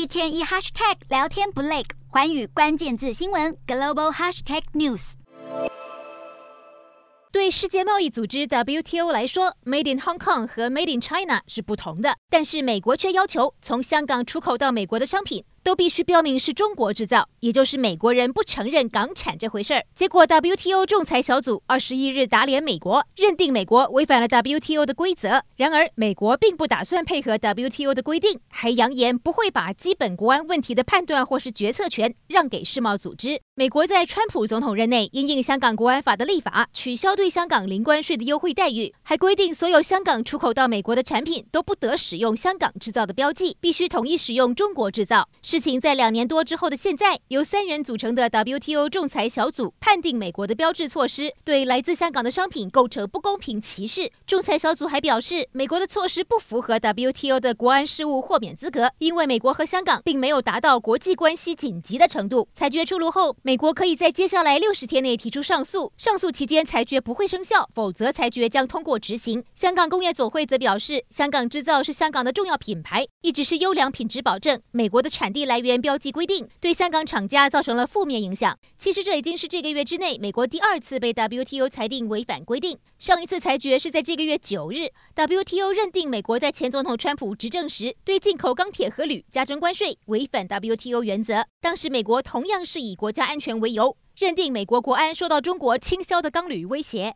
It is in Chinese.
一天一 hashtag 聊天不累，寰宇关键字新闻 global hashtag news。对世界贸易组织 WTO 来说，Made in Hong Kong 和 Made in China 是不同的，但是美国却要求从香港出口到美国的商品。都必须标明是中国制造，也就是美国人不承认港产这回事儿。结果，WTO 仲裁小组二十一日打脸美国，认定美国违反了 WTO 的规则。然而，美国并不打算配合 WTO 的规定，还扬言不会把基本国安问题的判断或是决策权让给世贸组织。美国在川普总统任内因应香港国安法的立法，取消对香港零关税的优惠待遇，还规定所有香港出口到美国的产品都不得使用香港制造的标记，必须统一使用中国制造。事情在两年多之后的现在，由三人组成的 WTO 仲裁小组判定美国的标志措施对来自香港的商品构成不公平歧视。仲裁小组还表示，美国的措施不符合 WTO 的国安事务豁免资格，因为美国和香港并没有达到国际关系紧急的程度。裁决出炉后，美国可以在接下来六十天内提出上诉，上诉期间裁决不会生效，否则裁决将通过执行。香港工业总会则表示，香港制造是香港的重要品牌，一直是优良品质保证。美国的产地地来源。标记规定对香港厂家造成了负面影响。其实这已经是这个月之内美国第二次被 WTO 裁定违反规定。上一次裁决是在这个月九日，WTO 认定美国在前总统川普执政时对进口钢铁和铝加征关税，违反 WTO 原则。当时美国同样是以国家安全为由，认定美国国安受到中国倾销的钢铝威胁。